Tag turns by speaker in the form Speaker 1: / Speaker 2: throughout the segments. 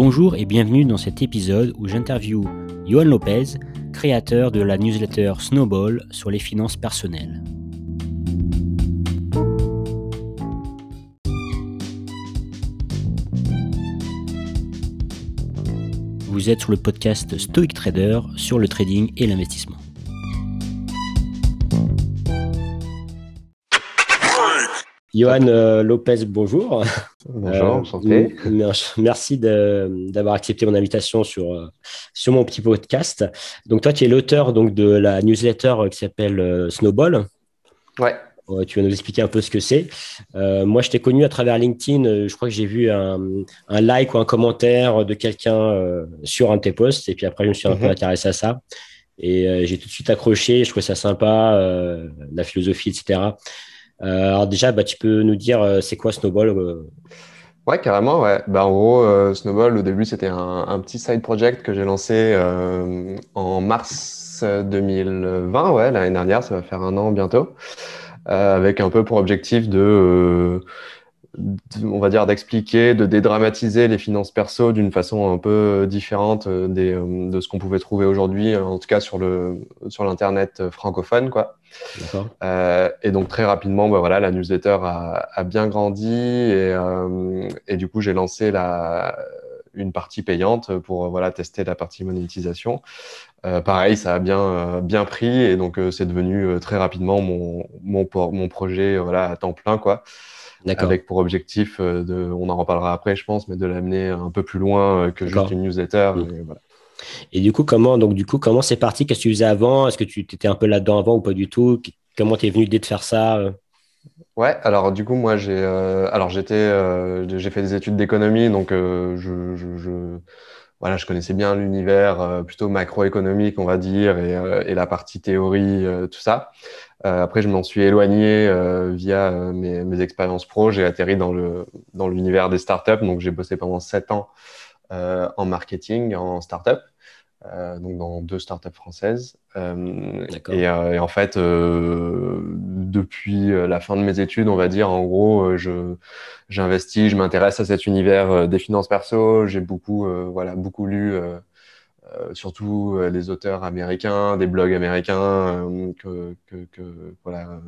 Speaker 1: Bonjour et bienvenue dans cet épisode où j'interviewe Johan Lopez, créateur de la newsletter Snowball sur les finances personnelles. Vous êtes sur le podcast Stoic Trader sur le trading et l'investissement. Johan euh, Lopez, bonjour.
Speaker 2: Bonjour, euh, enchanté.
Speaker 1: Merci d'avoir accepté mon invitation sur, euh, sur mon petit podcast. Donc, toi, tu es l'auteur donc, de la newsletter qui s'appelle Snowball.
Speaker 2: Ouais.
Speaker 1: Tu vas nous expliquer un peu ce que c'est. moi, je t'ai connu à travers LinkedIn. Je crois que j'ai vu un, un, like ou un commentaire de quelqu'un sur un de tes posts. Et puis après, je me suis un peu mhm. intéressé à ça. Et j'ai tout de suite accroché. Je trouvais ça sympa, la philosophie, etc. Euh, alors déjà, bah, tu peux nous dire euh, c'est quoi Snowball euh
Speaker 2: Ouais, carrément. Ouais. Bah, en gros, Snowball, au début, c'était un, petit side project que j'ai lancé en mars 2020, ouais, l'année dernière, ça va faire un an bientôt, avec un peu pour objectif de on va dire, d'expliquer, de dédramatiser les finances perso d'une façon un peu différente euh, des, euh, de ce qu'on pouvait trouver aujourd'hui, en tout cas sur le sur l'internet francophone, quoi. Euh, et donc très rapidement, bah, voilà, la newsletter a, a bien grandi et, euh, et du coup j'ai lancé la une partie payante pour voilà tester la partie monétisation. Euh, pareil, ça a bien bien pris et donc c'est devenu très rapidement mon mon, mon projet voilà à temps plein quoi avec pour objectif euh, de, on en reparlera après, je pense, mais de l'amener un peu plus loin euh, que juste une newsletter.
Speaker 1: Mm. Et, voilà. et, du coup, comment donc du coup comment c'est parti? Qu'est-ce que tu faisais avant? Est-ce que tu étais un peu là-dedans avant ou pas du tout? Comment tu es venu l'idée de faire ça euh?
Speaker 2: Ouais, alors du coup moi j'ai alors j'étais j'ai fait des études d'économie donc je, je, je, voilà je connaissais bien l'univers plutôt macroéconomique on va dire et, et la partie théorie tout ça. Euh, après, je m'en suis éloigné euh, via euh, mes, mes, expériences pro. J'ai atterri dans le dans l'univers des startups. Donc, j'ai bossé pendant sept ans en marketing, en startup. Euh, donc dans deux startups françaises. Euh, et, euh, et, en fait, depuis la fin de mes études, on va dire, en gros, je j'investis, je m'intéresse à cet univers des finances perso. J'ai beaucoup, voilà, beaucoup lu euh, surtout euh, les auteurs américains, des blogs américains, euh, que, que, que, voilà,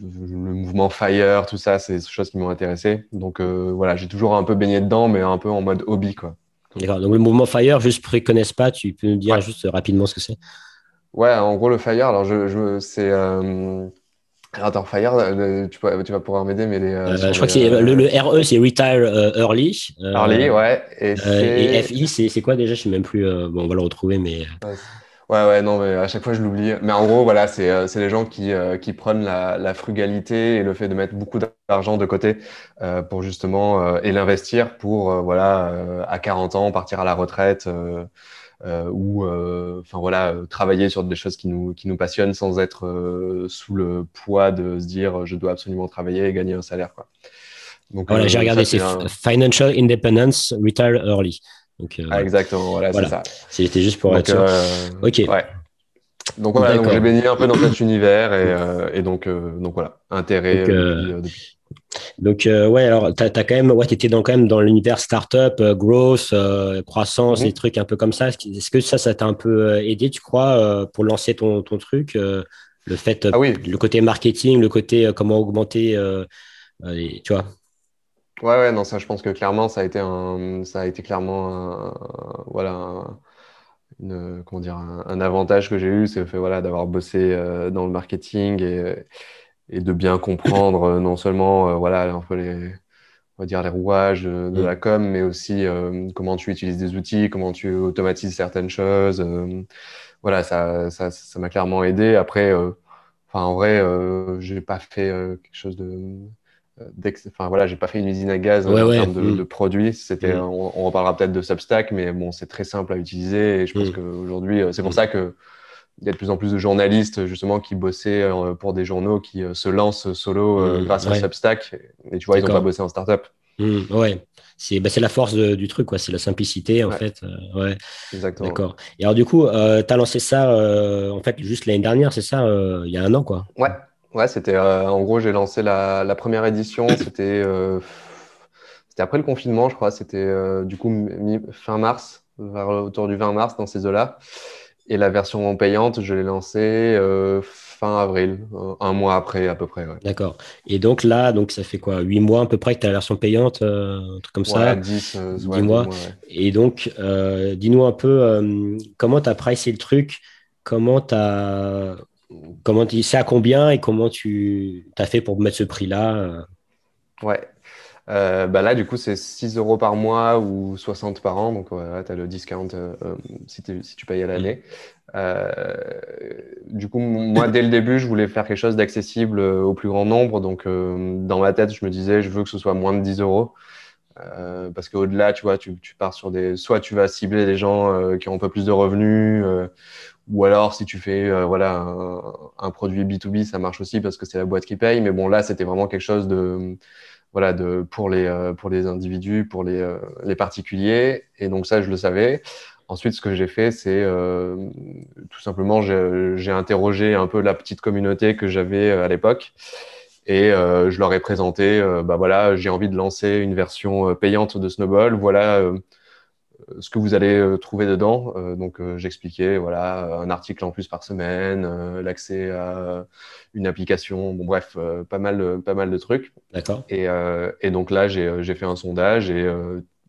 Speaker 2: le mouvement Fire, tout ça, c'est des choses qui m'ont intéressé. Donc voilà, j'ai toujours un peu baigné dedans, mais un peu en mode hobby, quoi.
Speaker 1: D'accord. Donc le mouvement Fire, juste pour ceux qui ne connaissent pas, tu peux nous dire juste rapidement ce que c'est?
Speaker 2: Ouais, en gros, le Fire, alors je, je c'est Attends, Fire, tu, tu, vas pouvoir m'aider, mais les,
Speaker 1: euh, je crois que c'est le, le, RE, c'est Retire Early.
Speaker 2: early, ouais.
Speaker 1: Et, et FI, c'est quoi déjà? Je ne sais même plus. bon, on va le retrouver, mais.
Speaker 2: Ouais, ouais, non, mais à chaque fois je l'oublie. Mais en gros, voilà, c'est les gens qui, qui prennent la, la, frugalité et le fait de mettre beaucoup d'argent de côté euh, pour justement et l'investir pour voilà à 40 ans partir à la retraite euh, ou euh, enfin voilà euh, travailler sur des choses qui nous qui nous passionnent sans être sous le poids de se dire je dois absolument travailler et gagner un salaire quoi.
Speaker 1: Donc, voilà, j'ai regardé, c'est Financial Independence Retire Early.
Speaker 2: Donc, ah, exactement, voilà, c'est ça.
Speaker 1: C'était juste pour être sûr. ok.
Speaker 2: Ouais. Donc voilà, donc j'ai baigné un peu dans cet univers et, et donc, donc voilà, intérêt depuis,
Speaker 1: donc, euh, ouais, alors, tu as, quand même, ouais, étais dans, quand même dans l'univers startup, euh, growth, euh, croissance, des trucs un peu comme ça. Est-ce que ça, ça t'a un peu aidé, tu crois, pour lancer ton, ton truc Le fait, ah le côté marketing, le côté comment augmenter, tu vois?
Speaker 2: Ouais, ouais, non, ça, je pense que clairement, ça a été, un, ça a été clairement voilà, une, comment dire, un, avantage que j'ai eu, c'est le fait voilà, d'avoir bossé dans le marketing et et de bien comprendre euh, non seulement euh, voilà un peu les on va dire les rouages de, mm. la com, mais aussi euh, comment tu utilises des outils, comment tu automatises certaines choses. voilà, ça, ça, ça m'a clairement aidé. Après, enfin en vrai, j'ai pas fait quelque chose de enfin voilà, j'ai pas fait une usine à gaz en termes de, mm. de, produits. C'était, mm. on, on, reparlera peut-être de Substack, mais bon, c'est très simple à utiliser. Et je pense qu'aujourd'hui, c'est pour ça que il y a de plus en plus de journalistes justement qui bossaient euh, pour des journaux qui euh, se lancent solo euh, mmh, grâce à Substack. Et tu vois, ils n'ont pas bossé en startup.
Speaker 1: Mmh, ouais, c'est bah, la force du truc, quoi. C'est la simplicité, en fait. ouais.
Speaker 2: Exactement.
Speaker 1: D'accord. Et alors, du coup, tu as lancé ça, en fait, juste l'année dernière, c'est ça, il y a un an, quoi.
Speaker 2: Ouais, ouais c'était en gros, j'ai lancé la, la, première édition, c'était c'était après le confinement, je crois. C'était du coup fin mars, vers, autour du 20 mars, dans ces eaux-là. Et la version payante, je l'ai lancée fin avril, euh, un mois après à peu près.
Speaker 1: D'accord. Et donc là, donc ça fait quoi 8 mois à peu près que tu as la version payante, euh, un truc comme ça?
Speaker 2: 10,
Speaker 1: euh, mois. Et donc, dis-nous un peu comment tu as pricé le truc, comment tu as. Comment tu sais à combien et comment tu as fait pour mettre ce prix-là
Speaker 2: Ouais. bah là, du coup, c'est 6 euros par mois ou 60 par an. Donc, tu as le discount si, si, tu payes à l'année. Euh, du coup, moi, dès le début, je voulais faire quelque chose d'accessible euh, au plus grand nombre. Donc, euh, dans ma tête, je me disais, je veux que ce soit moins de 10 euros. Parce qu'au-delà, tu vois, tu, pars sur des. Soit tu vas cibler des gens qui ont un peu plus de revenus, ou alors si tu fais voilà un, produit B2B, ça marche aussi parce que c'est la boîte qui paye. Mais bon, là, c'était vraiment quelque chose de voilà de pour les pour les individus, pour les les particuliers. Et donc ça, je le savais. Ensuite, ce que j'ai fait, c'est euh, tout simplement, j'ai interrogé un peu la petite communauté que j'avais euh, à l'époque et euh, je leur ai présenté, bah voilà, j'ai envie de lancer une version payante de Snowball, voilà ce que vous allez trouver dedans. donc, j'expliquais, voilà, un article en plus par semaine, l'accès à une application, bon bref, pas mal, pas mal de trucs.
Speaker 1: D'accord.
Speaker 2: Et, et, donc là, j'ai fait un sondage et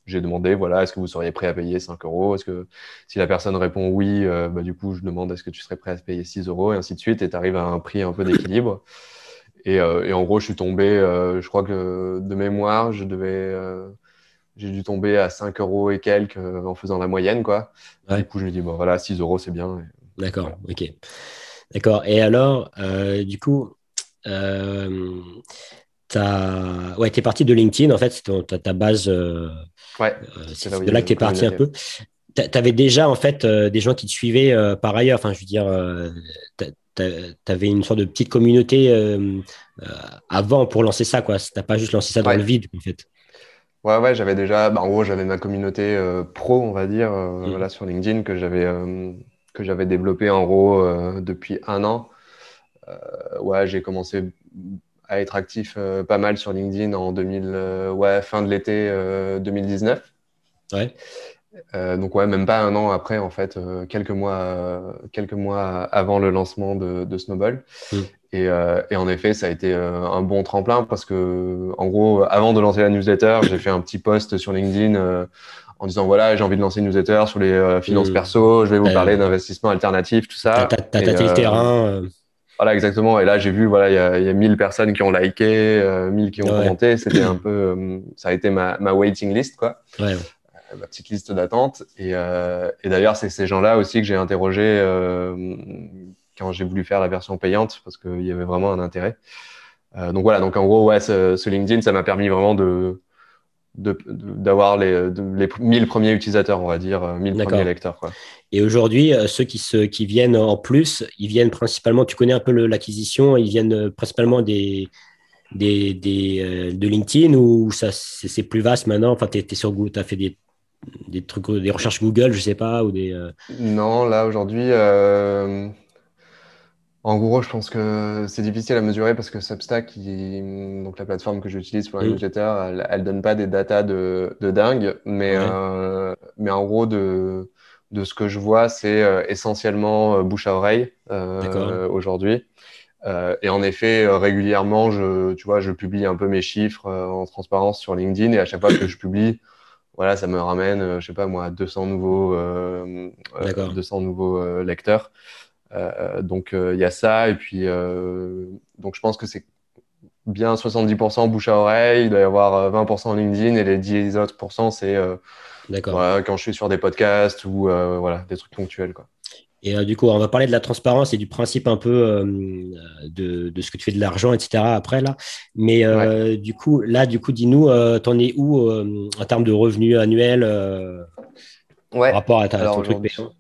Speaker 2: j'ai demandé, voilà, est-ce que vous seriez prêt à payer 5 euros? Est-ce que si la personne répond oui, euh, bah, du coup, je demande est-ce que tu serais prêt à payer 6 euros? Et ainsi de suite, et tu arrives à un prix un peu d'équilibre. Et, euh, et, en gros, je suis tombé, euh, je crois que de mémoire, je devais, j'ai dû tomber à 5 euros et quelques en faisant la moyenne, quoi. Du coup, je me dis, bon, voilà, 6 euros, c'est bien.
Speaker 1: D'accord, ok. D'accord. Et alors, du coup, Ouais, tu es parti de LinkedIn, en fait, c'est ta, base. Euh,
Speaker 2: ouais,
Speaker 1: euh, c'est de là que tu es parti un peu. Tu avais déjà, en fait, euh, des gens qui te suivaient par ailleurs. Enfin, je veux dire, tu avais une sorte de petite communauté avant pour lancer ça, quoi. Tu n'as pas juste lancé ça dans le vide, en fait.
Speaker 2: Ouais, ouais, j'avais déjà, bah, en gros, j'avais ma communauté pro, on va dire, mmh. voilà, sur LinkedIn que j'avais que j'avais développé en gros depuis un an. ouais, j'ai commencé à être actif euh, pas mal sur LinkedIn en 2000, euh, ouais, fin de l'été 2019.
Speaker 1: Euh,
Speaker 2: ouais. donc ouais, même pas un an après, en fait, quelques mois, quelques mois avant le lancement de, Snowball. Hmm. Et, et, en effet, ça a été un bon tremplin parce que, en gros, avant de lancer la newsletter, j'ai fait un petit post sur LinkedIn en disant voilà, j'ai envie de lancer une newsletter sur les finances hmm. perso, je vais vous parler d'investissement alternatif, tout ça.
Speaker 1: T'as tâté le terrain.
Speaker 2: Voilà, exactement. Et là, j'ai vu, voilà, il y a, y a 1000 personnes qui ont liké, euh, 1000 qui ont commenté. C'était un peu, euh, ça a été ma, ma waiting list, quoi.
Speaker 1: Ouais.
Speaker 2: Euh, ma petite liste d'attente. Et, euh, et d'ailleurs, c'est ces gens-là aussi que j'ai interrogé euh, quand j'ai voulu faire la version payante parce qu'il y avait vraiment un intérêt. donc voilà, donc en gros, ouais, ce, ce LinkedIn, ça m'a permis vraiment de, d'avoir les, les 1000 premiers utilisateurs, on va dire, 1000 premiers lecteurs. Quoi.
Speaker 1: Et aujourd'hui, ceux qui, se, qui viennent en plus, ils viennent principalement, tu connais un peu l'acquisition, ils viennent principalement des, des, des euh, de LinkedIn ou ça c'est plus vaste maintenant? Enfin, tu es, sur Google, tu as fait des, des, trucs, des recherches Google, je sais pas, ou des.
Speaker 2: Non, là aujourd'hui, en gros, je pense que c'est difficile à mesurer parce que Substack, donc la plateforme que j'utilise pour les newsletters, elle, ne donne pas des datas de, de dingue, mais, euh, mais en gros, de, de ce que je vois, c'est euh, essentiellement euh, bouche à oreille aujourd'hui. et en effet, régulièrement, je, tu vois, je publie un peu mes chiffres en transparence sur LinkedIn et à chaque fois que je publie, voilà, ça me ramène, je sais pas moi, 200 nouveaux, 200 nouveaux lecteurs. Euh, donc euh, il y a ça et puis euh, donc je pense que c'est bien 70% bouche à oreille, il doit y avoir 20% LinkedIn et les 10 autres c'est quand je suis sur des podcasts ou voilà, des trucs ponctuels. Quoi.
Speaker 1: Et du coup, on va parler de la transparence et du principe un peu de, de, ce que tu fais de l'argent, etc. après là. Mais du coup, là, du coup, dis-nous, t'en es où en termes de revenus annuels
Speaker 2: ouais.
Speaker 1: par rapport à, ta, ton truc payant?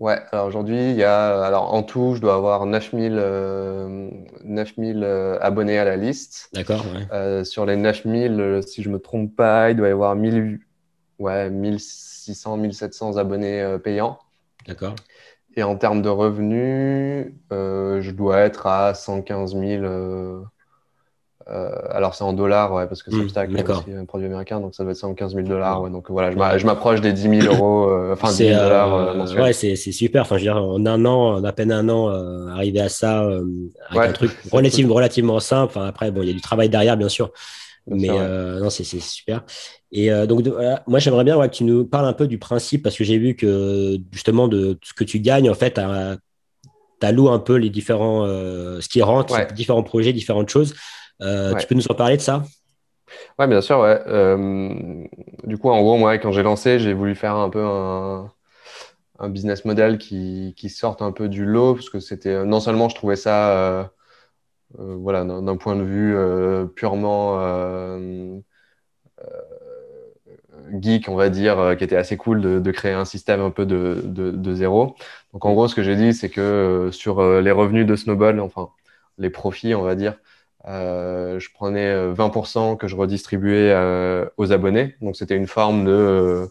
Speaker 2: Ouais, alors aujourd'hui, il y a, alors en tout, je dois avoir 9000, euh, 9000 euh, abonnés à la liste.
Speaker 1: D'accord. Ouais.
Speaker 2: Euh, sur les 9000, euh, si je me trompe pas, il doit y avoir 1000, ouais, 1600, 1700 abonnés euh, payants.
Speaker 1: D'accord.
Speaker 2: Et en termes de revenus, je dois être à 115 000 Euh, alors c'est en dollars, ouais, parce que
Speaker 1: Hmm,
Speaker 2: Substack est
Speaker 1: d'accord.
Speaker 2: aussi un produit américain, donc ça doit être 115 000 dollars. Ouais, donc voilà, je m'a- je m'approche des 10 000 euros, euh, enfin 10
Speaker 1: C'est
Speaker 2: 000 dollars
Speaker 1: euh,
Speaker 2: euh,
Speaker 1: ouais, c'est c'est super. Enfin, je veux dire, en un an, en à peine un an, euh, arriver à ça euh, avec
Speaker 2: Ouais,
Speaker 1: un truc
Speaker 2: c'est
Speaker 1: relative- relativement simple. Enfin, après, bon, il y a du travail derrière, bien sûr, mais euh, non, c'est c'est super. Et euh, donc, de- voilà, moi, j'aimerais bien ouais, que tu nous parles un peu du principe parce que j'ai vu que justement de ce que tu gagnes, en fait, tu alloues un peu les différents, euh, ce qui rentre,
Speaker 2: Ouais.
Speaker 1: différents projets, différentes choses. Euh,
Speaker 2: Ouais.
Speaker 1: Tu peux nous en parler de ça?
Speaker 2: Ouais, bien sûr, ouais. Du coup, en gros, moi, quand j'ai lancé, j'ai voulu faire un peu un, un business model qui, qui sorte un peu du lot, parce que c'était non seulement je trouvais ça, voilà, d'un point de vue purement geek, on va dire, euh, qui était assez cool de, de créer un système un peu de, de, de zéro. Donc, en gros, ce que j'ai dit, c'est que euh, sur euh, les revenus de Snowball, enfin, les profits, on va dire, euh, je prenais euh, 20% que je redistribuais euh, aux abonnés. Donc, c'était une forme de,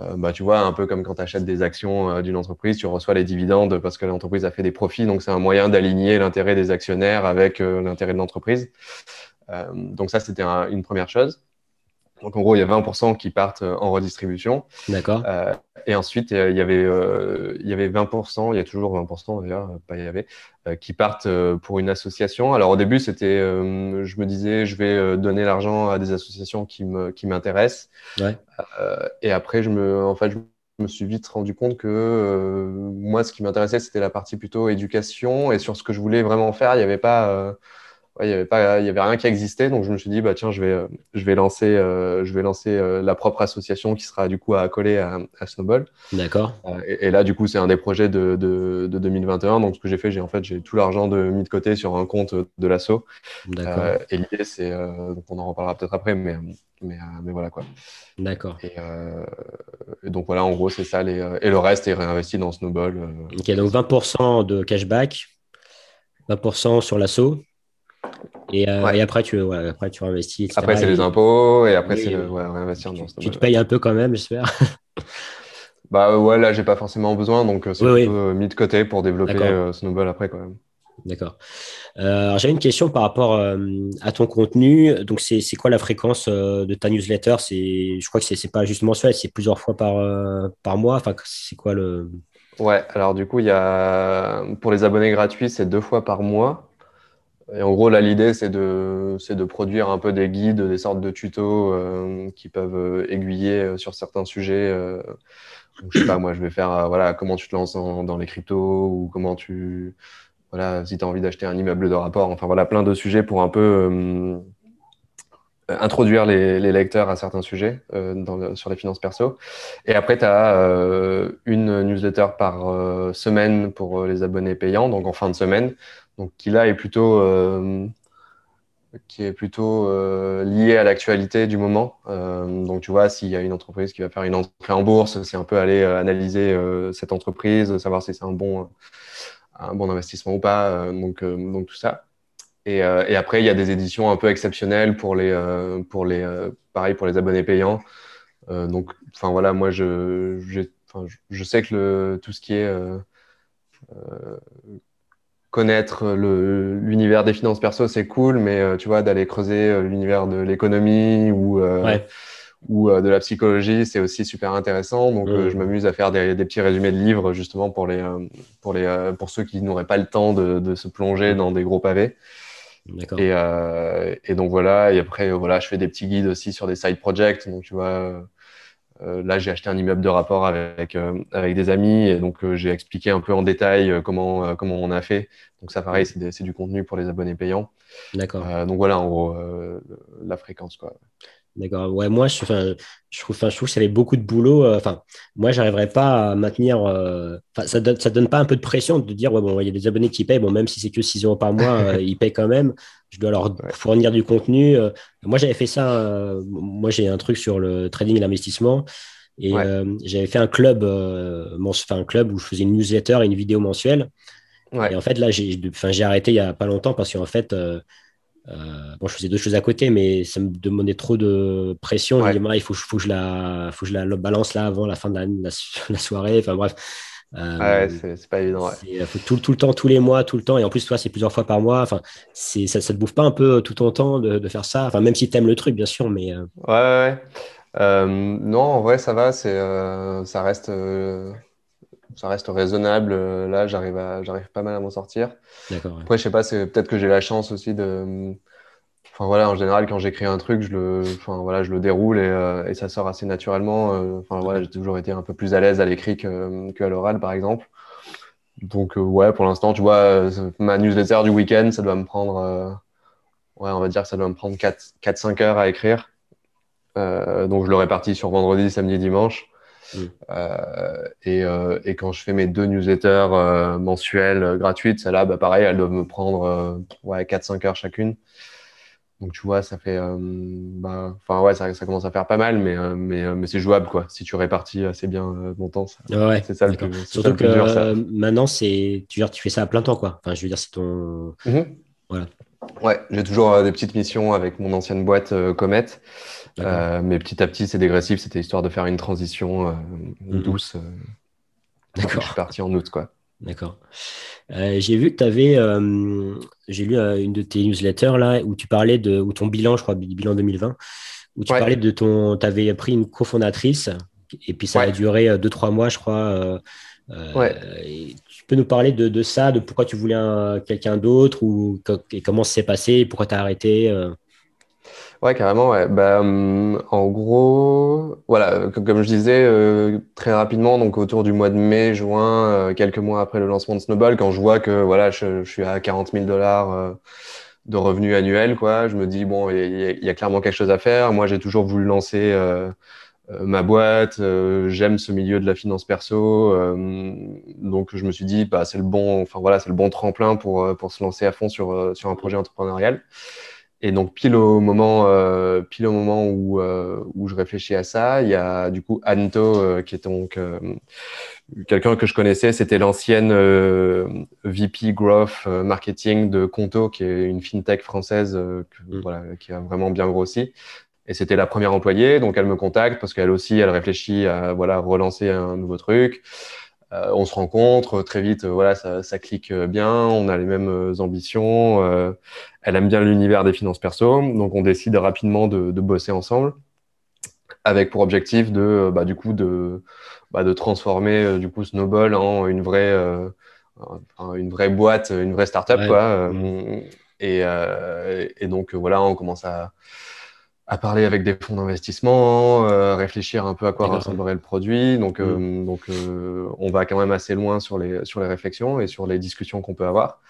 Speaker 2: euh, bah, tu vois, un peu comme quand tu achètes des actions d'une entreprise, tu reçois les dividendes parce que l'entreprise a fait des profits. Donc, c'est un moyen d'aligner l'intérêt des actionnaires avec l'intérêt de l'entreprise. Donc, ça, c'était un- une première chose. Donc, en gros, il y a 20% qui partent euh, en redistribution.
Speaker 1: D'accord.
Speaker 2: Euh, et ensuite, euh, il y avait, euh, il y avait 20%, il y a toujours 20% d'ailleurs, pas il y avait, euh, qui partent pour une association. Alors au début, c'était, je me disais, je vais donner l'argent à des associations qui me, qui m'intéressent.
Speaker 1: Ouais.
Speaker 2: Et après, je me, en fait, je me suis vite rendu compte que moi, ce qui m'intéressait, c'était la partie plutôt éducation. Et sur ce que je voulais vraiment faire, il n'y avait pas, ouais, il y avait pas, il y avait rien qui existait. Donc je me suis dit, bah tiens, je vais, euh, je vais lancer, euh, je vais lancer euh, la propre association qui sera du coup à accoler à, à Snowball.
Speaker 1: D'accord.
Speaker 2: Euh, et, et là, du coup, c'est un des projets de, de, de 2021. Donc, ce que j'ai fait, j'ai en fait, j'ai tout l'argent de, mis de côté sur un compte de l'asso.
Speaker 1: D'accord.
Speaker 2: Et l'idée, c'est, donc on en reparlera peut-être après, mais, mais, mais voilà quoi.
Speaker 1: D'accord.
Speaker 2: Et, et donc voilà, en gros, c'est ça. Les, et le reste est réinvesti dans Snowball.
Speaker 1: Ok, donc 20% de cashback, 20% sur l'assaut. Et, euh,
Speaker 2: Ouais.
Speaker 1: et après, tu, ouais, après, tu investis, etc.
Speaker 2: Après, c'est les impôts et après,
Speaker 1: Oui,
Speaker 2: c'est le, ouais, réinvestir
Speaker 1: tu,
Speaker 2: dans
Speaker 1: tu te payes un peu quand même, j'espère.
Speaker 2: Bah euh, ouais, là, j'ai pas forcément besoin, donc euh, c'est
Speaker 1: Oui, oui.
Speaker 2: mis de côté pour développer euh, Snowball après quand même.
Speaker 1: D'accord. Euh, alors, j'avais une question par rapport à ton contenu. Donc, c'est quoi la fréquence de ta newsletter? Je crois que c'est pas juste mensuel, c'est plusieurs fois par, par mois. Enfin, c'est quoi le?
Speaker 2: Ouais, alors du coup, il y a pour les abonnés gratuits, c'est deux fois par mois. Et en gros, là, l'idée, c'est de, c'est de produire un peu des guides, des sortes de tutos euh, qui peuvent euh, aiguiller euh, sur certains sujets. euh. Je sais pas, moi, je vais faire voilà, comment tu te lances dans les cryptos ou comment tu. Voilà, si tu as envie d'acheter un immeuble de rapport. Enfin, voilà, plein de sujets pour un peu introduire les, lecteurs à certains sujets sur les finances perso. Et après, tu as une newsletter par semaine pour les abonnés payants, donc en fin de semaine, donc qui là est plutôt, euh, qui est plutôt euh, lié à l'actualité du moment. Euh, donc tu vois, s'il y a une entreprise qui va faire une entrée en bourse, c'est un peu aller analyser cette entreprise, savoir si c'est un bon, un bon investissement ou pas, donc, donc tout ça. Et, et après, il y a des éditions un peu exceptionnelles pour les, pour les, pareil pour les abonnés payants. Donc, enfin voilà, moi je, je, sais que tout ce qui est connaître le, l'univers des finances perso, c'est cool, mais euh, tu vois, d'aller creuser euh, l'univers de l'économie ou, euh,
Speaker 1: Ouais.
Speaker 2: ou euh, de la psychologie, c'est aussi super intéressant. Donc, euh,
Speaker 1: Mhm.
Speaker 2: je m'amuse à faire des, des petits résumés de livres justement pour, les, euh, pour, les, euh, pour ceux qui n'auraient pas le temps de, de se plonger dans des gros pavés. Et, euh, et donc voilà, et après, euh, voilà, je fais des petits guides aussi sur des side projects. Donc, tu vois, euh, euh, là, j'ai acheté un immeuble de rapport avec, euh, avec des amis. Et donc, euh, j'ai expliqué un peu en détail euh, comment, euh, comment on a fait. Donc, ça, pareil, c'est des- c'est du contenu pour les abonnés payants.
Speaker 1: D'accord.
Speaker 2: Euh, donc, voilà, en gros, euh, la fréquence, quoi.
Speaker 1: D'accord. Ouais, moi, je, trouve, enfin, je trouve que ça avait beaucoup de boulot. euh, Enfin, moi, j'arriverais pas à maintenir. euh, ça donne, ça donne pas un peu de pression de dire, ouais, bon, il y a des abonnés qui payent. Bon, même si c'est que 6 euros par mois, euh, ils payent quand même. Je dois leur fournir du contenu. euh. Moi, j'avais fait ça. euh, Moi, j'ai un truc sur le trading et l'investissement. Et
Speaker 2: Ouais.
Speaker 1: euh, j'avais fait un club, euh, enfin, un club où je faisais une newsletter et une vidéo mensuelle.
Speaker 2: Ouais.
Speaker 1: Et en fait, là, j'ai arrêté il n'y a pas longtemps parce qu'en fait, euh, euh, bon, je faisais deux choses à côté, mais ça me demandait trop de pression. Je me
Speaker 2: Ouais.
Speaker 1: dis, Ah, il faut, faut que je la, faut que je la balance là avant la fin de la, la, la soirée. Enfin bref.
Speaker 2: ouais, c'est pas évident.
Speaker 1: Ouais. Faut tout, tout, le temps, tous les mois, tout le temps. Et en plus, toi, c'est plusieurs fois par mois. Enfin, ça, ça te bouffe pas un peu tout ton temps de, de faire ça? Enfin, même si tu aimes le truc, bien sûr, mais.
Speaker 2: Ouais, ouais. Euh, non, en vrai, ça va. C'est, ça reste ça reste raisonnable. Là, j'arrive à, j'arrive pas mal à m'en sortir. Après, je sais pas, c'est peut-être que j'ai la chance aussi de. Enfin voilà, en général, quand j'écris un truc, je le, enfin voilà, je le déroule et, euh, et ça sort assez naturellement. Euh, enfin voilà, j'ai toujours été un peu plus à l'aise à l'écrit que, que à l'oral, par exemple. Donc euh, ouais, pour l'instant, tu vois, ma newsletter du week-end, ça doit me prendre, ouais, on va dire que ça doit me prendre 4-5 heures à écrire. donc je le répartis sur vendredi, samedi, dimanche. Mm. Euh, et, euh, et, quand je fais mes deux newsletters euh, mensuelles gratuites, celles-là, bah, pareil, elles doivent me prendre ouais, 4-5 heures chacune. Donc tu vois, ça fait, bah, enfin ouais, ça, ça, commence à faire pas mal, mais mais, mais c'est jouable quoi. Si tu répartis assez bien ton temps,
Speaker 1: c'est ça le plus, Surtout que dur, ça. maintenant c'est, tu, tu fais ça à plein temps quoi. Enfin, je veux dire, c'est ton,
Speaker 2: mm-hmm. voilà. Ouais, j'ai toujours des petites missions avec mon ancienne boîte Comet. Euh, mais petit à petit, c'est dégressif. C'était histoire de faire une transition euh, mhm. douce. Euh, D'accord. Je suis parti en août, quoi.
Speaker 1: D'accord. j'ai vu que tu avais, j'ai lu une de tes newsletters là où tu parlais de, ou ton bilan, je crois, bilan 2020, où tu parlais de ton, tu avais pris une cofondatrice et puis ça a duré 2-3 mois, je crois. tu peux nous parler de, de, ça, de pourquoi tu voulais quelqu'un d'autre ou et comment ça s'est passé, pourquoi tu as arrêté
Speaker 2: Ouais, carrément, ouais. Bah, hum, en gros, voilà, comme je disais euh, très rapidement, donc autour du mois de mai, juin, euh, quelques mois après le lancement de Snowball, quand je vois que voilà, je, suis à 40 000 dollars euh, de revenus annuels, quoi, je me dis, bon, il y, a clairement quelque chose à faire. Moi, j'ai toujours voulu lancer ma boîte, j'aime ce milieu de la finance perso, donc je me suis dit, bah, c'est le bon, enfin voilà, c'est le bon tremplin pour, pour se lancer à fond sur, sur un projet entrepreneurial. Et donc, pile au moment, euh, pile au moment où, euh, où je réfléchis à ça, il y a du coup Anto, euh, qui est donc euh, quelqu'un que je connaissais. C'était l'ancienne VP Growth Marketing de Conto, qui est une fintech française que, mm. voilà, qui a vraiment bien grossi. Et c'était la première employée, donc elle me contacte parce qu'elle aussi, elle réfléchit à voilà relancer un nouveau truc. Euh, on se rencontre très vite, voilà, ça, ça, clique bien, on a les mêmes ambitions. Euh, elle aime bien l'univers des finances perso, donc on décide rapidement de, de bosser ensemble, avec pour objectif de, bah, du coup, de, bah, de transformer euh, du coup Snowball en une vraie, une vraie boîte, une vraie startup, quoi. Et, et, donc voilà, on commence à à parler avec des fonds d'investissement, euh, réfléchir un peu à quoi ressemblerait le produit. Donc, euh, mm. donc euh, on va quand même assez loin sur les, sur les réflexions et sur les discussions qu'on peut avoir.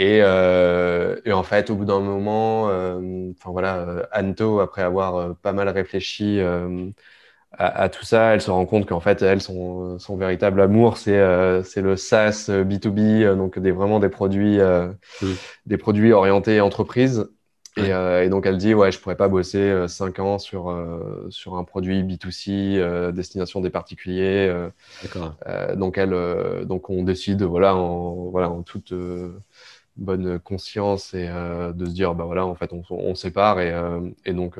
Speaker 2: Et, et, en fait, au bout d'un moment, enfin voilà, Anto, après avoir pas mal réfléchi à, tout ça, elle se rend compte qu'en fait, elle, son, son véritable amour, c'est c'est le SaaS B2B, donc des, vraiment des produits, mm. des produits orientés entreprise. Euh, et, donc elle dit ouais je pourrais pas bosser 5 euh, ans sur euh, sur un produit B2C destination des particuliers. donc elle donc on décide voilà en voilà en toute bonne conscience et de se dire bah voilà en fait on, on sépare et, et donc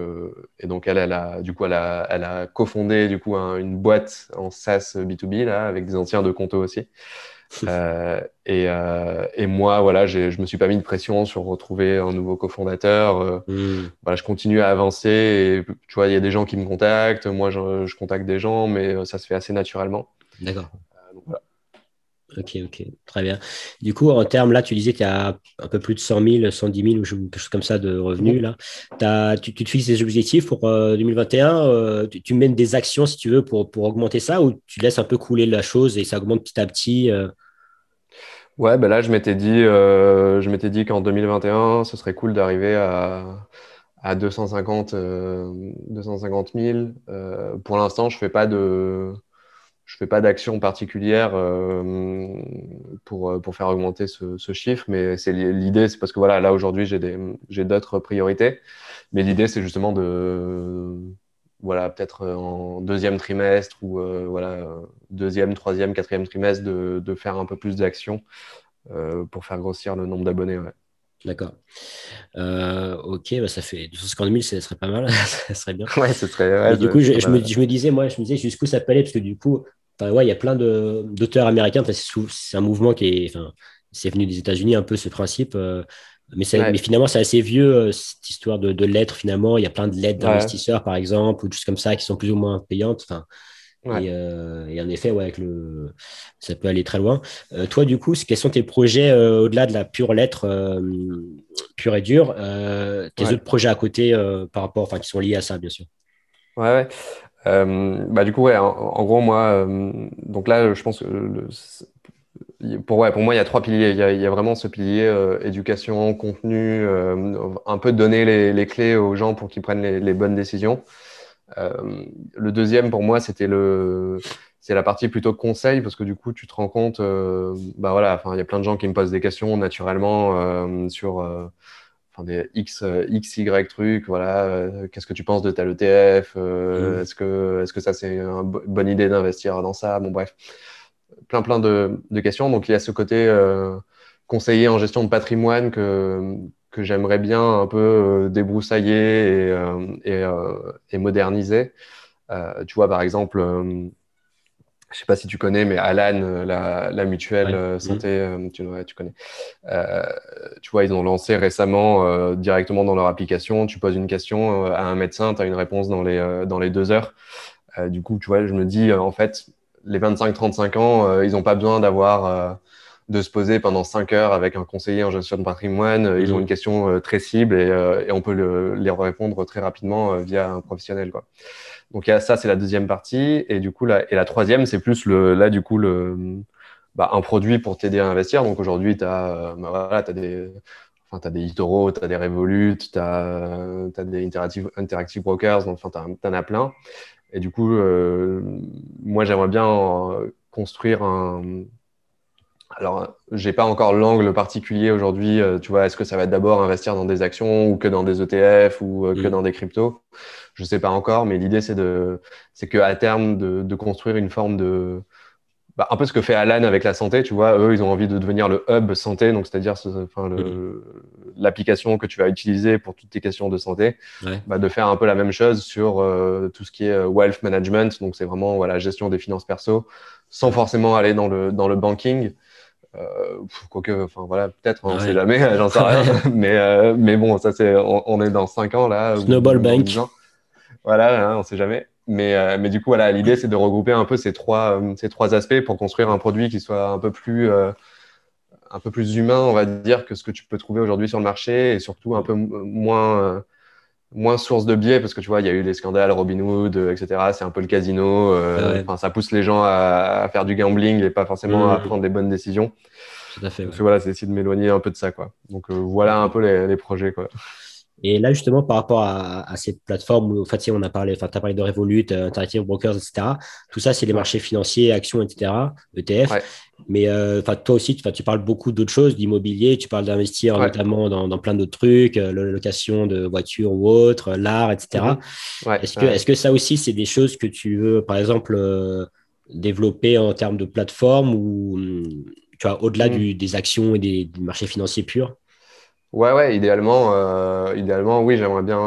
Speaker 2: et donc elle elle a du coup elle a elle a cofondé du coup une boîte en SaaS B2B là avec des anciens de Conto aussi. Euh, et, euh, et, moi, voilà, je me suis pas mis de pression sur retrouver un nouveau cofondateur. Euh, hmm. Voilà, je continue à avancer. Et, tu vois, il y a des gens qui me contactent. Moi, je, je contacte des gens, mais ça se fait assez naturellement.
Speaker 1: D'accord. Ok, ok, très bien. Du coup, en termes, là, tu disais qu'il y a un peu plus de 100 000, 110 000 ou quelque chose comme ça de revenus. Là. As, tu, tu, te fixes des objectifs pour 2021 tu, tu, mènes des actions, si tu veux, pour, pour augmenter ça ou tu laisses un peu couler la chose et ça augmente petit à petit
Speaker 2: Ouais, ben là, je m'étais dit, euh, je m'étais dit qu'en 2021, ce serait cool d'arriver à, à 250, 250 000. Euh, pour l'instant, je fais pas de, je fais pas d'action particulière euh, pour, pour faire augmenter ce, ce chiffre, mais c'est l'idée, c'est parce que voilà, là aujourd'hui, j'ai d'autres priorités, mais l'idée, c'est justement de voilà, peut-être euh, en deuxième trimestre ou euh, voilà, deuxième, troisième, quatrième trimestre de, de faire un peu plus d'actions euh, pour faire grossir le nombre d'abonnés. Ouais.
Speaker 1: D'accord. ok, bah ça fait 250 000, ça serait pas mal, ça serait bien.
Speaker 2: Ouais, ce serait.
Speaker 1: du coup, je, me, je, me, disais, moi, je me disais jusqu'où ça peut aller, parce que du coup, ouais, il y a plein d'auteurs américains. C'est un mouvement qui est, enfin, c'est venu des États-Unis un peu ce principe. mais, mais, finalement, c'est assez vieux cette histoire de, de, lettres. Finalement, il y a plein de lettres d'investisseurs, par exemple, ou choses comme ça qui sont plus ou moins payantes. Enfin, euh, et, en effet, ouais, avec le... ça peut aller très loin. Euh, toi, du coup, quels sont tes projets euh, au-delà de la pure lettre pure et dure Tes autres projets à côté par rapport, enfin, qui sont liés à ça, bien sûr?
Speaker 2: Ouais, ouais. Bah, du coup, en, gros, moi, donc là, je pense que pour, ouais, pour moi, il y a trois piliers. Il y a, vraiment ce pilier éducation, contenu, un peu donner les, clés aux gens pour qu'ils prennent les, bonnes décisions. Euh, le deuxième, pour moi, c'était le, c'est la partie plutôt conseil parce que du coup, tu te rends compte, euh, bah voilà, enfin, il y a plein de gens qui me posent des questions naturellement euh, sur des X, X, Y trucs, voilà, qu'est-ce que tu penses de tel ETF mmh. Est-ce que, est-ce que ça c'est une bonne idée d'investir dans ça? Bon, bref, plein, plein de, de, questions. Donc, il y a ce côté conseiller en gestion de patrimoine que, que j'aimerais bien un peu euh, débroussailler et, euh, euh, et, moderniser. tu vois, par exemple, je sais pas si tu connais, mais Alan, la, la mutuelle santé, tu, tu, connais. tu vois, ils ont lancé récemment directement dans leur application. Tu poses une question à un médecin, tu as une réponse dans les, dans les deux heures. du coup, tu vois, je me dis, en fait, les 25-35 ans, ils n'ont pas besoin d'avoir de se poser pendant cinq heures avec un conseiller en gestion de patrimoine. Ils ont mhm. une question euh, très cible et, euh, et on peut le, les répondre très rapidement euh, via un professionnel. Quoi. Donc ça, c'est la deuxième partie. Et du coup, la, et la troisième, c'est plus le, là, du coup, le, bah, un produit pour t'aider à investir. Donc aujourd'hui, tu as, bah, voilà, as des... Enfin, tu as des eToro, tu as des Revolut, tu as, des interactive, interactive Brokers, enfin, tu en as plein. Et du coup, moi, j'aimerais bien construire un, alors, j'ai pas encore l'angle particulier aujourd'hui. Euh, tu vois, est-ce que ça va être d'abord investir dans des actions ou que dans des ETF ou euh, que mm. dans des cryptos? Je sais pas encore, mais l'idée c'est de, c'est que à terme de, de, construire une forme de, bah, un peu ce que fait Alan avec la santé. Tu vois, eux, ils ont envie de devenir le hub santé, donc c'est-à-dire, enfin, mm. l'application que tu vas utiliser pour toutes tes questions de santé, bah, de faire un peu la même chose sur euh, tout ce qui est wealth management. Donc, c'est vraiment voilà gestion des finances perso, sans forcément aller dans le dans le banking. Euh, quoique, enfin voilà, peut-être, on ne sait jamais, j'en sais rien. mais, euh, mais bon, ça c'est, on, est dans 5 ans là.
Speaker 1: Snowball Bank.
Speaker 2: Voilà, hein, on ne sait jamais. Mais, euh, mais du coup, voilà, l'idée c'est de regrouper un peu ces trois, ces trois aspects pour construire un produit qui soit un peu plus, un peu plus humain, on va dire, que ce que tu peux trouver aujourd'hui sur le marché et surtout un peu moins moins source de biais parce que tu vois, il y a eu les scandales Robinhood, euh, etc. C'est un peu le casino. Euh, Ça pousse les gens à, faire du gambling et pas forcément à mmh. prendre des bonnes décisions.
Speaker 1: Tout à fait.
Speaker 2: Donc, voilà, c'est essayer de m'éloigner un peu de ça, quoi. Donc euh, voilà un peu les, les, projets, quoi.
Speaker 1: Et là, justement, par rapport à, à ces plateformes où, en fait, on a parlé, enfin, tu as parlé de Revolut, Interactive Brokers, etc. Tout ça, c'est les marchés financiers, actions, etc., ETF. Mais euh, toi aussi, tu parles beaucoup d'autres choses, d'immobilier, tu parles d'investir notamment dans, dans, plein d'autres trucs, euh, la location de voitures ou autres, l'art, etc. Mhm. est-ce, que, est-ce que ça aussi, c'est des choses que tu veux, par exemple, euh, développer en termes de plateforme ou tu vois, au-delà mhm. des actions et des, du marché financier pur?
Speaker 2: Ouais, ouais, idéalement, euh, idéalement, oui, j'aimerais bien.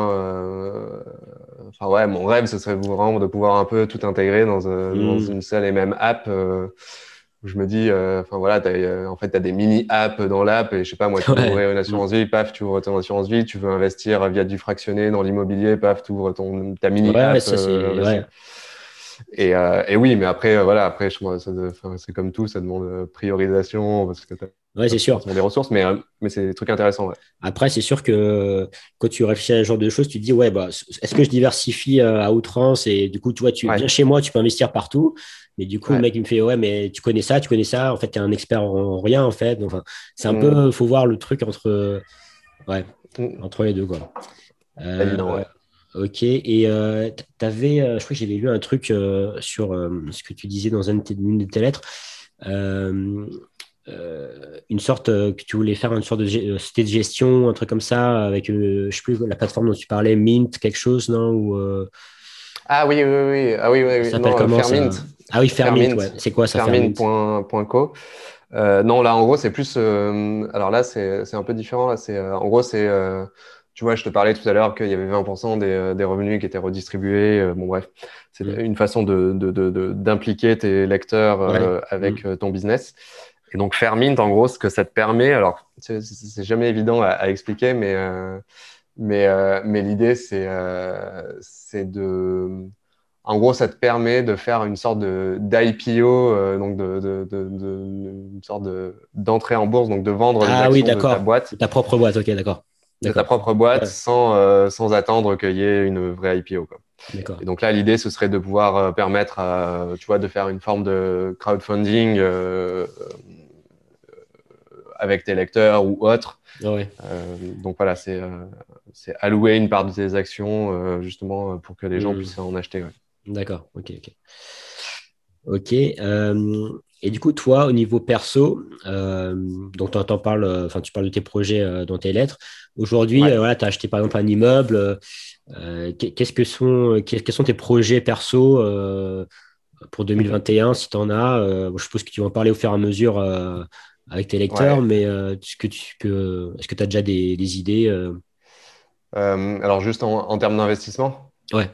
Speaker 2: Enfin, ouais, mon rêve, ce serait vraiment de pouvoir un peu tout intégrer dans, dans mhm. une seule et même app je me dis, euh, enfin voilà, euh, en fait, tu as des mini-apps dans l'app et je sais pas, moi, tu veux ouvrir une assurance vie, paf, tu ouvres ton assurance vie, tu veux investir via du fractionné dans l'immobilier, paf, tu ouvres ton, ta mini-app.
Speaker 1: Ouais,
Speaker 2: et, euh, et, oui, mais après, voilà, après, c'est comme tout, ça demande priorisation parce que
Speaker 1: Ouais, c'est sûr.
Speaker 2: des ressources, mais, mais c'est des trucs intéressants. Ouais.
Speaker 1: Après, c'est sûr que quand tu réfléchis à ce genre de choses, tu te dis, ouais, bah, est-ce que je diversifie à outrance et du coup, tu vois, tu viens chez moi, tu peux investir partout. Mais du coup, le mec, il me fait, ouais, mais tu connais ça, tu connais ça. En fait, tu es un expert en rien, en fait. Enfin, c'est un peu, mm. faut voir le truc entre, ouais, mm. entre les deux, quoi.
Speaker 2: Euh,
Speaker 1: ok. Et euh, tu avais, euh, je crois que j'avais lu un truc sur ce que tu disais dans une de tes lettres. Une sorte que tu voulais faire une sorte de société de gestion, un truc comme ça, avec, je sais plus, la plateforme dont tu parlais, Mint, quelque chose, non Ou,
Speaker 2: ah oui, oui, oui. Ah oui.
Speaker 1: Ça s'appelle comment Fairmint. Ah oui, Fairmint, ouais. C'est quoi ça
Speaker 2: Fairmint.co. Euh, non, là, en gros, c'est plus. Euh, alors là, c'est un peu différent. Là, c'est euh, en gros, c'est tu vois, je te parlais tout à l'heure qu'il y avait 20% des, des, revenus qui étaient redistribués. bon, bref, c'est mm. une façon d'impliquer de, de, tes lecteurs avec mm. ton business. Et donc, faire Mint, en gros, ce que ça te permet, alors, c'est jamais évident à, expliquer, mais, mais, mais l'idée, c'est de en gros, ça te permet de faire une sorte d'IPO, euh, donc de, de, de, une sorte d'entrée en bourse, donc de vendre
Speaker 1: ah, oui, de ta boîte. Ta propre boîte, ok, d'accord.
Speaker 2: De ta propre boîte sans, euh, sans attendre qu'il y ait une vraie IPO. Quoi. Et donc là, l'idée, ce serait de pouvoir euh, permettre à, tu vois, de faire une forme de crowdfunding avec tes lecteurs ou autres.
Speaker 1: Ah
Speaker 2: donc voilà, c'est allouer une part de tes actions justement pour que les gens hmm. puissent en acheter.
Speaker 1: D'accord, ok, ok. Ok. Euh, et du coup, toi, au niveau perso, euh, donc tu parles, enfin, tu parles de tes projets euh, dans tes lettres. Aujourd'hui, voilà, tu as acheté par exemple un immeuble. qu'est-ce que sont, quels sont tes projets perso pour 2021, si tu en as Je suppose que tu vas en parler au fur et à mesure avec tes lecteurs, mais est-ce que tu peux, est-ce que tu as déjà des, idées
Speaker 2: Alors, juste en, en termes d'investissement?
Speaker 1: Ouais.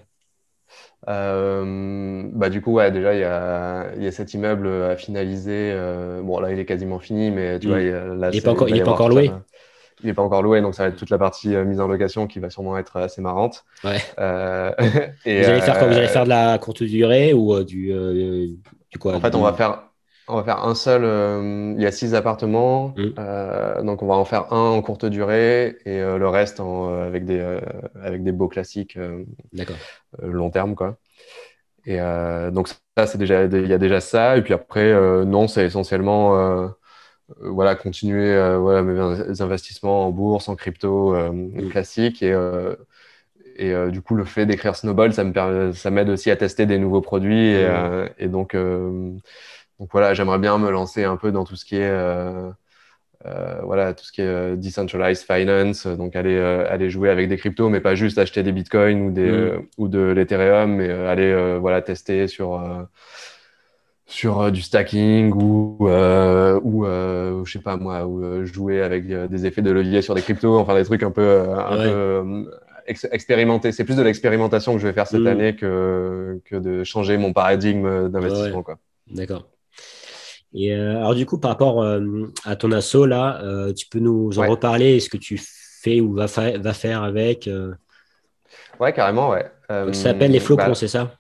Speaker 2: Euh, bah, du coup, ouais, déjà, il y a, y a, cet immeuble à finaliser. Euh, bon, là, il est quasiment fini, mais tu vois,
Speaker 1: mm. là, il n'est pas encore, il est pas encore loué.
Speaker 2: Il n'est pas encore loué, donc ça va être toute la partie euh, mise en location qui va sûrement être assez marrante.
Speaker 1: Ouais. et, vous allez faire quoi? Vous allez faire de la courte durée ou du, du quoi?
Speaker 2: En fait, on va faire on va faire un seul. il y a six appartements, mm. donc on va en faire un en courte durée et le reste en, avec, des, avec des beaux classiques. Euh, long terme, quoi. Et euh, donc ça, c'est déjà, il y a déjà ça. Et puis après, euh, non, c'est essentiellement voilà, continuer voilà, mes investissements en bourse, en crypto mm. classique. Et, et du coup, le fait d'écrire Snowball, ça m'aide aussi à tester des nouveaux produits. Et, mm. et donc, donc voilà, j'aimerais bien me lancer un peu dans tout ce qui est euh, voilà, tout ce qui est euh, decentralized finance, euh, donc aller, aller jouer avec des cryptos, mais pas juste acheter des bitcoins ou, des, mm. ou de l'Ethereum, mais aller voilà, tester sur, sur du stacking ou, ou je sais pas moi, ou jouer avec des effets de levier sur des cryptos, enfin des trucs un peu, un peu expérimenter. C'est plus de l'expérimentation que je vais faire cette mm. année que, que de changer mon paradigme d'investissement. quoi
Speaker 1: D'accord. Et euh, alors, du coup, par rapport euh, à ton assaut, là, euh, tu peux nous en reparler ce que tu fais ou va, va faire avec
Speaker 2: Ouais, carrément, ouais.
Speaker 1: ça s'appelle les flocons, bah, c'est ça?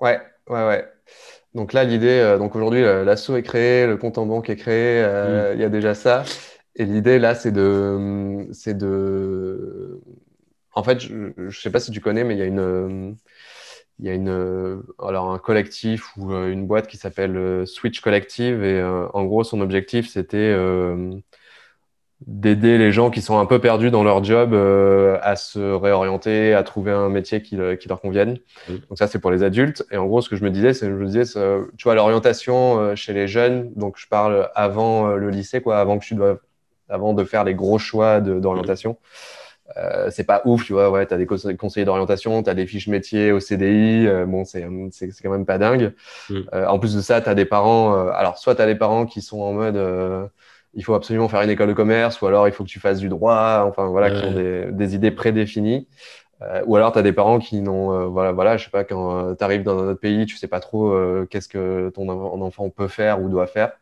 Speaker 2: Ouais, ouais, ouais. Donc là, l'idée, donc aujourd'hui, l'assaut est créé, le compte en banque est créé, mm. il y a déjà ça. Et l'idée, là, c'est de, c'est de. En fait, je ne sais pas si tu connais, mais il y a une il y a une, euh, alors un collectif ou euh, une boîte qui s'appelle euh, Switch Collective et en gros son objectif c'était d'aider les gens qui sont un peu perdus dans leur job à se réorienter, à trouver un métier qui, qui leur convienne. Donc ça c'est pour les adultes et en gros ce que je me disais c'est je me disais tu vois l'orientation chez les jeunes donc je parle avant le lycée quoi avant que tu dois avant de faire les gros choix d'orientation. Euh, c'est pas ouf, tu vois. Ouais, tu as des conseillers d'orientation, tu as des fiches métiers au CDI. Euh, bon, c'est quand même pas dingue. Mm. Euh, en plus de ça, tu as des parents. Euh, alors, soit tu as des parents qui sont en mode il faut absolument faire une école de commerce, ou alors il faut que tu fasses du droit. Enfin, voilà, qui ont des, des idées prédéfinies. ou alors, tu as des parents qui n'ont. voilà, voilà, je sais pas, quand tu arrives dans un autre pays, tu sais pas trop qu'est-ce que ton enfant peut faire ou doit faire.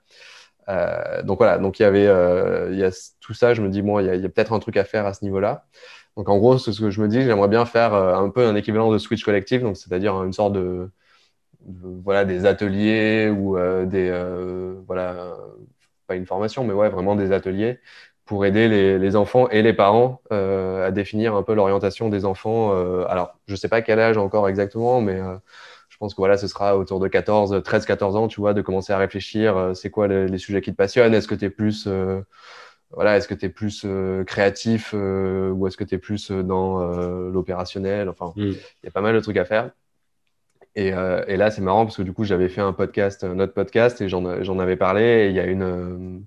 Speaker 2: Euh, donc voilà, donc il y avait euh, il y a tout ça. Je me dis bon, il y a, a peut-être un truc à faire à ce niveau-là. Donc en gros, ce que je me dis, j'aimerais bien faire euh, un peu un équivalent de Switch collectif, donc c'est-à-dire une sorte de, voilà des ateliers ou des voilà pas une formation, mais ouais vraiment des ateliers pour aider les, les enfants et les parents à définir un peu l'orientation des enfants. alors je sais pas quel âge encore exactement, mais je pense que voilà, ce sera autour de 14, 13, 14 ans, tu vois, de commencer à réfléchir, euh, c'est quoi les, sujets qui te passionnent, est-ce que tu es plus, euh, voilà, est-ce que tu es plus euh, créatif ou est-ce que tu es plus dans l'opérationnel, enfin, mm. il y a pas mal de trucs à faire. Et, et là, c'est marrant parce que du coup, j'avais fait un podcast, un autre podcast, et j'en avais parlé, et il y a une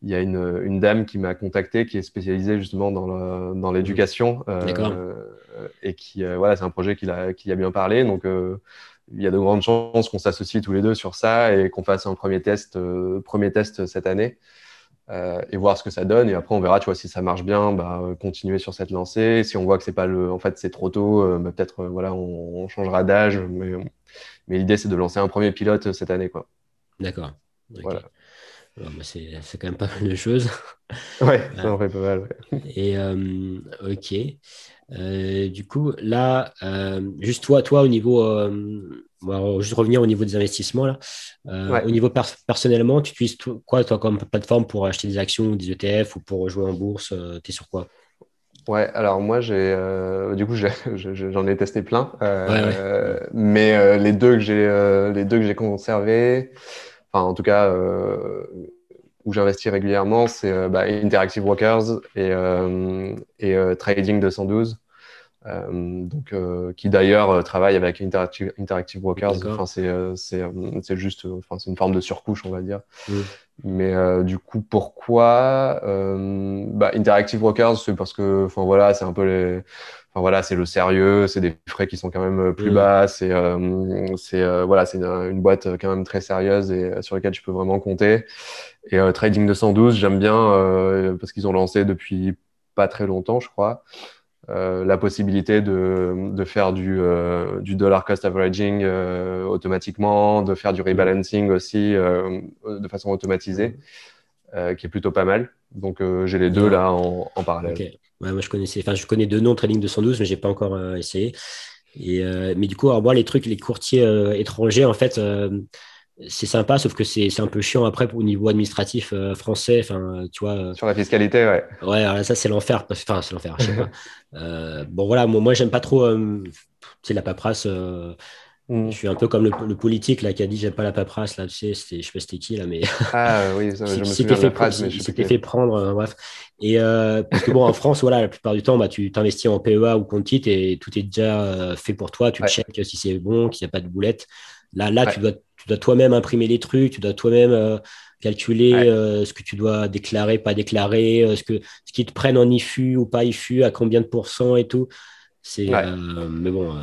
Speaker 2: il y a une, une, dame qui m'a contacté qui est spécialisée justement dans l'éducation euh, et qui voilà c'est un projet qui a, qui a bien parlé donc il y a de grandes chances qu'on s'associe tous les deux sur ça et qu'on fasse un premier test, euh, premier test cette année. et voir ce que ça donne. Et après, on verra, tu vois, si ça marche bien, bah, continuer sur cette lancée. Si on voit que c'est pas le, en fait, c'est trop tôt, bah, peut-être, voilà, on, changera d'âge. Mais, mais l'idée, c'est de lancer un premier pilote cette année, quoi.
Speaker 1: D'accord. Voilà. Bah, c'est quand même pas mal de choses.
Speaker 2: Ouais, ça en fait pas mal.
Speaker 1: Et euh, ok. Euh, du coup, là, euh, juste toi, toi au niveau, on va juste revenir au niveau des investissements là. Au niveau personnellement, tu utilises quoi toi comme plateforme pour acheter des actions ou des ETF ou pour jouer en bourse Tu es sur quoi?
Speaker 2: Ouais, alors moi j'ai du coup j'en ai, testé plein, mais les deux que j'ai les deux que j'ai conservés, enfin en tout cas euh, où j'investis régulièrement, c'est euh, bah, Interactive Brokers et, euh, et Trading 212. donc, qui d'ailleurs travaille avec Interactive, Interactive Brokers. Enfin, c'est juste, une forme de surcouche, on va dire. Mais du coup, pourquoi bah, Interactive Brokers, c'est parce que, enfin voilà, c'est un peu les voilà, c'est le sérieux, c'est des frais qui sont quand même euh, plus mm. bas, c'est euh, c'est euh, voilà, c'est une, boîte quand même très sérieuse et sur laquelle je peux vraiment compter. Et Trading 212, j'aime bien parce qu'ils ont lancé depuis pas très longtemps, je crois, la possibilité de, de faire du, du dollar cost averaging automatiquement, de faire du rebalancing aussi de façon automatisée, qui est plutôt pas mal. Donc j'ai les deux là en, en parallèle
Speaker 1: moi, je connaissais, enfin, je connais deux noms Trading 212, mais j'ai pas encore euh, essayé. Et, euh, mais du coup, alors, moi, les trucs, les courtiers euh, étrangers, en fait, c'est sympa, sauf que c'est un peu chiant après au niveau administratif français. Enfin, tu vois.
Speaker 2: Sur la fiscalité, ouais.
Speaker 1: Ouais, ça, c'est l'enfer. Enfin, c'est l'enfer, je sais pas. bon, voilà, moi, moi j'aime pas trop, sais, la paperasse. Mm. Je suis un peu comme le, politique là, qui a dit j'aime pas la paperasse. Là, tu sais, je sais pas c'était qui là, mais.
Speaker 2: Ah oui, ça, je me souviens de la phrase, mais je
Speaker 1: sais fait prendre, euh, bref. Et euh, parce que bon, en France, voilà, la plupart du temps, bah, tu t'investis en PEA ou compte titre et tout est déjà euh, fait pour toi. Tu ouais. checkes si c'est bon, qu'il n'y a pas de boulette. Là, là tu dois, tu dois toi-même imprimer les trucs, tu dois toi-même calculer ce que tu dois déclarer, pas déclarer, ce que ce qu'ils te prennent en IFU ou pas IFU, à combien de pourcents et tout. C'est, mais bon.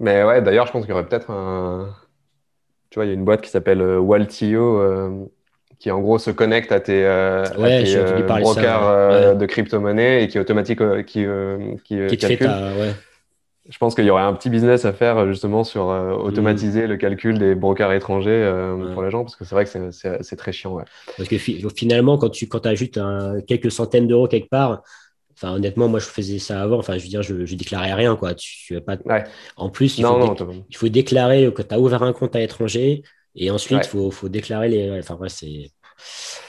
Speaker 2: Mais ouais, d'ailleurs, je pense qu'il y aurait peut-être un. Tu vois, il y a une boîte qui s'appelle euh, Waltio euh, qui en gros se connecte à tes, euh, brokers de crypto-monnaie et qui automatique qui, qui, qui calcule. ouais. Je pense qu'il y aurait un petit business à faire justement sur automatiser mm. le calcul des brokers étrangers pour les gens parce que c'est vrai que c'est très chiant. Ouais.
Speaker 1: Parce que finalement, quand tu quand ajoutes quelques centaines d'euros quelque part, Enfin, honnêtement, moi, je faisais ça avant. Enfin, je veux dire, je, je déclarais rien, quoi. Tu, pas. En plus, il, faut il, faut déclarer que tu as ouvert un compte à l'étranger et ensuite, il faut, faut, déclarer les. Enfin, ouais, c'est.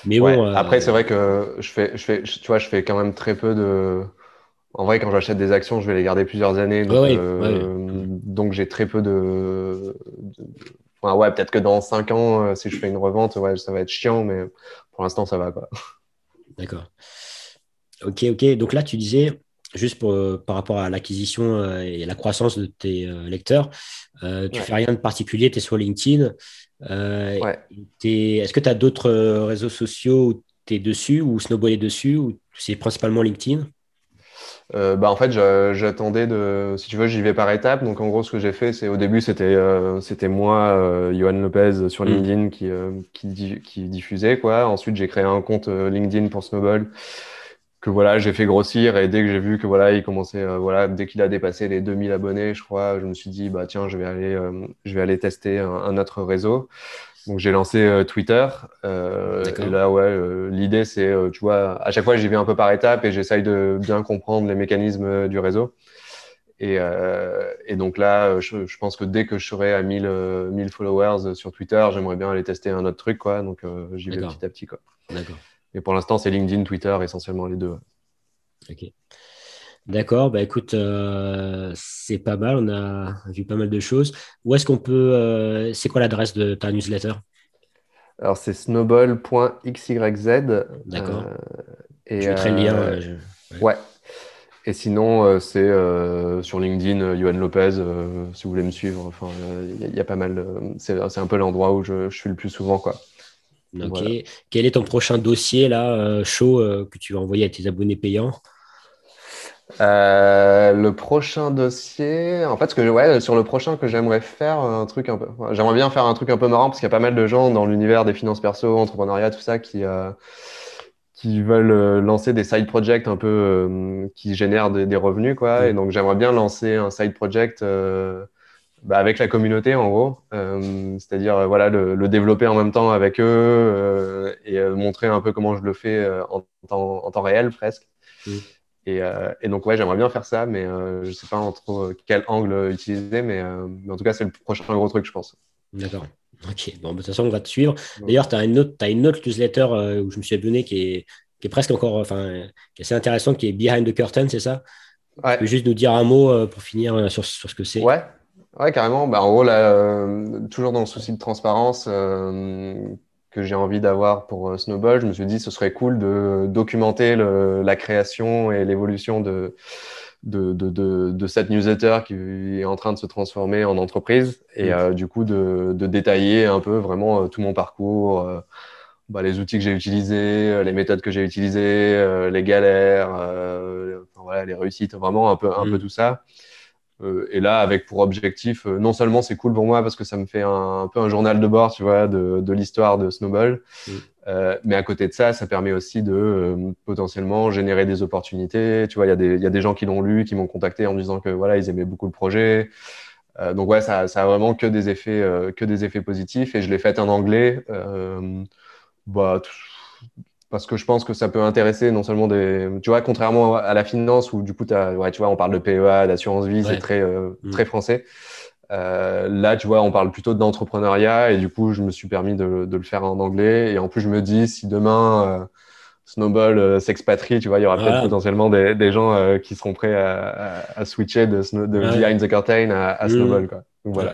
Speaker 2: Mais bon. Euh, Après, c'est vrai que je fais, je fais, tu vois, je fais quand même très peu de. En vrai, quand j'achète des actions, je vais les garder plusieurs années. Donc, euh, donc j'ai très peu de. Enfin, ouais, peut-être que dans 5 ans, euh, si je fais une revente, ouais, ça va être chiant, mais pour l'instant, ça va, quoi.
Speaker 1: D'accord. Ok, ok. Donc là, tu disais, juste pour, euh, par rapport à l'acquisition et la croissance de tes euh, lecteurs, tu ne fais rien de particulier, tu es sur LinkedIn. Est-ce que tu as d'autres réseaux sociaux où tu es dessus ou Snowball est dessus ou c'est principalement LinkedIn?
Speaker 2: Bah en fait, j'attendais de, si tu veux, j'y vais par étapes. Donc en gros, ce que j'ai fait, c'est au début, c'était c'était moi, Johan Lopez sur mm. LinkedIn qui, qui, qui, diffusait quoi. Ensuite, j'ai créé un compte LinkedIn pour Snowball que voilà, j'ai fait grossir et dès que j'ai vu que voilà, il commençait, euh, voilà, dès qu'il a dépassé les 2000 abonnés, je crois, je me suis dit, bah tiens, je vais aller, euh, je vais aller tester un, autre réseau. Donc j'ai lancé euh, Twitter. et là, ouais, l'idée c'est, tu vois, à chaque fois j'y vais un peu par étapes et j'essaye de bien comprendre les mécanismes du réseau. Et, et donc là, je, je, pense que dès que je serai à 1000, 1000 followers sur Twitter, j'aimerais bien aller tester un autre truc, quoi. Donc j'y vais petit à petit, quoi.
Speaker 1: D'accord.
Speaker 2: Et pour l'instant, c'est LinkedIn, Twitter, essentiellement les deux.
Speaker 1: Ok. D'accord, bah écoute, euh, c'est pas mal, on a vu pas mal de choses. Où est-ce qu'on peut. Euh, c'est quoi l'adresse de ta newsletter?
Speaker 2: Alors, c'est snowball.xyz.
Speaker 1: D'accord. Euh, et, je mettrai le lien.
Speaker 2: ouais. Et sinon, c'est sur LinkedIn, Johan Lopez, si vous voulez me suivre. Enfin, il y, a pas mal. c'est un peu l'endroit où je, je, suis le plus souvent, quoi.
Speaker 1: Quel est ton prochain dossier là, chaud, que tu vas envoyer à tes abonnés payants?
Speaker 2: Euh, le prochain dossier, en fait, ce que ouais, sur le prochain que j'aimerais faire un truc un peu, j'aimerais bien faire un truc un peu marrant parce qu'il y a pas mal de gens dans l'univers des finances perso, entrepreneuriat, tout ça, qui euh, qui veulent euh, lancer des side projects un peu qui génèrent des, revenus, quoi. Et donc j'aimerais bien lancer un side project bah, avec la communauté, en gros, c'est-à-dire voilà le, développer en même temps avec eux et montrer un peu comment je le fais en temps, en temps réel presque. Mm. Euh, et, donc, ouais, j'aimerais bien faire ça, mais euh, je ne sais pas en trop quel angle utiliser, mais, euh, mais, en tout cas, c'est le prochain gros truc, je pense.
Speaker 1: D'accord. Ok, bon, de toute façon, on va te suivre. D'ailleurs, tu as, une autre, as une autre newsletter où je me suis abonné qui est, qui est presque encore, enfin, qui est assez intéressante, qui est Behind the Curtain, c'est ça? Ouais. Tu peux juste nous dire un mot pour finir sur, sur ce que c'est?
Speaker 2: Ouais, Ouais, carrément. Bah, en gros, là, toujours dans le souci de transparence, que j'ai envie d'avoir pour euh, Snowball, je me suis dit ce serait cool de documenter la création et l'évolution de, de, de, de, cette newsletter qui est en train de se transformer en entreprise et mm. euh, du coup de, détailler un peu vraiment euh, tout mon parcours, bah, les outils que j'ai utilisés, les méthodes que j'ai utilisées, les galères, voilà, les réussites, vraiment un peu, un peu mm. tout ça. Euh, et là, avec pour objectif, euh, non seulement c'est cool pour moi parce que ça me fait un, peu un journal de bord, tu vois, de, de l'histoire de Snowball, mm. euh, mais à côté de ça, ça permet aussi de euh, potentiellement générer des opportunités. Tu vois, il y, a des, y a des gens qui l'ont lu, qui m'ont contacté en me disant que voilà, ils aimaient beaucoup le projet. donc ouais, ça, ça a vraiment que des effets, que des effets positifs. Et je l'ai fait en anglais. bah, parce que je pense que ça peut intéresser non seulement des. Tu vois, contrairement à la finance où du coup, as, ouais, tu vois, on parle de PEA, d'assurance vie, c'est très, euh, mm. très français. Euh, là, tu vois, on parle plutôt d'entrepreneuriat et du coup, je me suis permis de, de, le faire en anglais. Et en plus, je me dis, si demain euh, Snowball euh, s'expatrie, tu vois, il y aura peut-être potentiellement des, des gens euh, qui seront prêts à, à, switcher de, de Behind the Curtain à, à mm. Snowball. Quoi. Donc voilà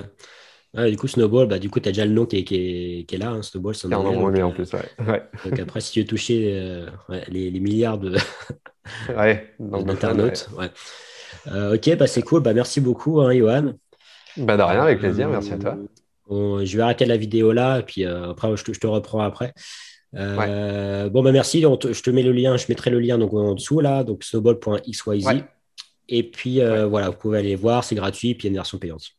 Speaker 1: du coup, Snowball, bah, du coup, tu as déjà le nom qui est, qui est, qui est là. Hein, Snowball,
Speaker 2: c'est un nom anglais en plus. Ouais.
Speaker 1: Donc après, si tu veux toucher euh, les, les, milliards de
Speaker 2: ouais,
Speaker 1: d'internautes. Ouais. Euh, ok, bah, c'est cool. Bah, merci beaucoup, hein, Johan.
Speaker 2: Bah, de rien, avec plaisir. merci à toi.
Speaker 1: je vais arrêter la vidéo là, et puis euh, après, je te, je te, reprends après. Bon, bah, merci. je te mets le lien, je mettrai le lien donc, en dessous là, donc snowball.xyz. Et puis voilà, vous pouvez aller voir, c'est gratuit, puis il y a une version payante.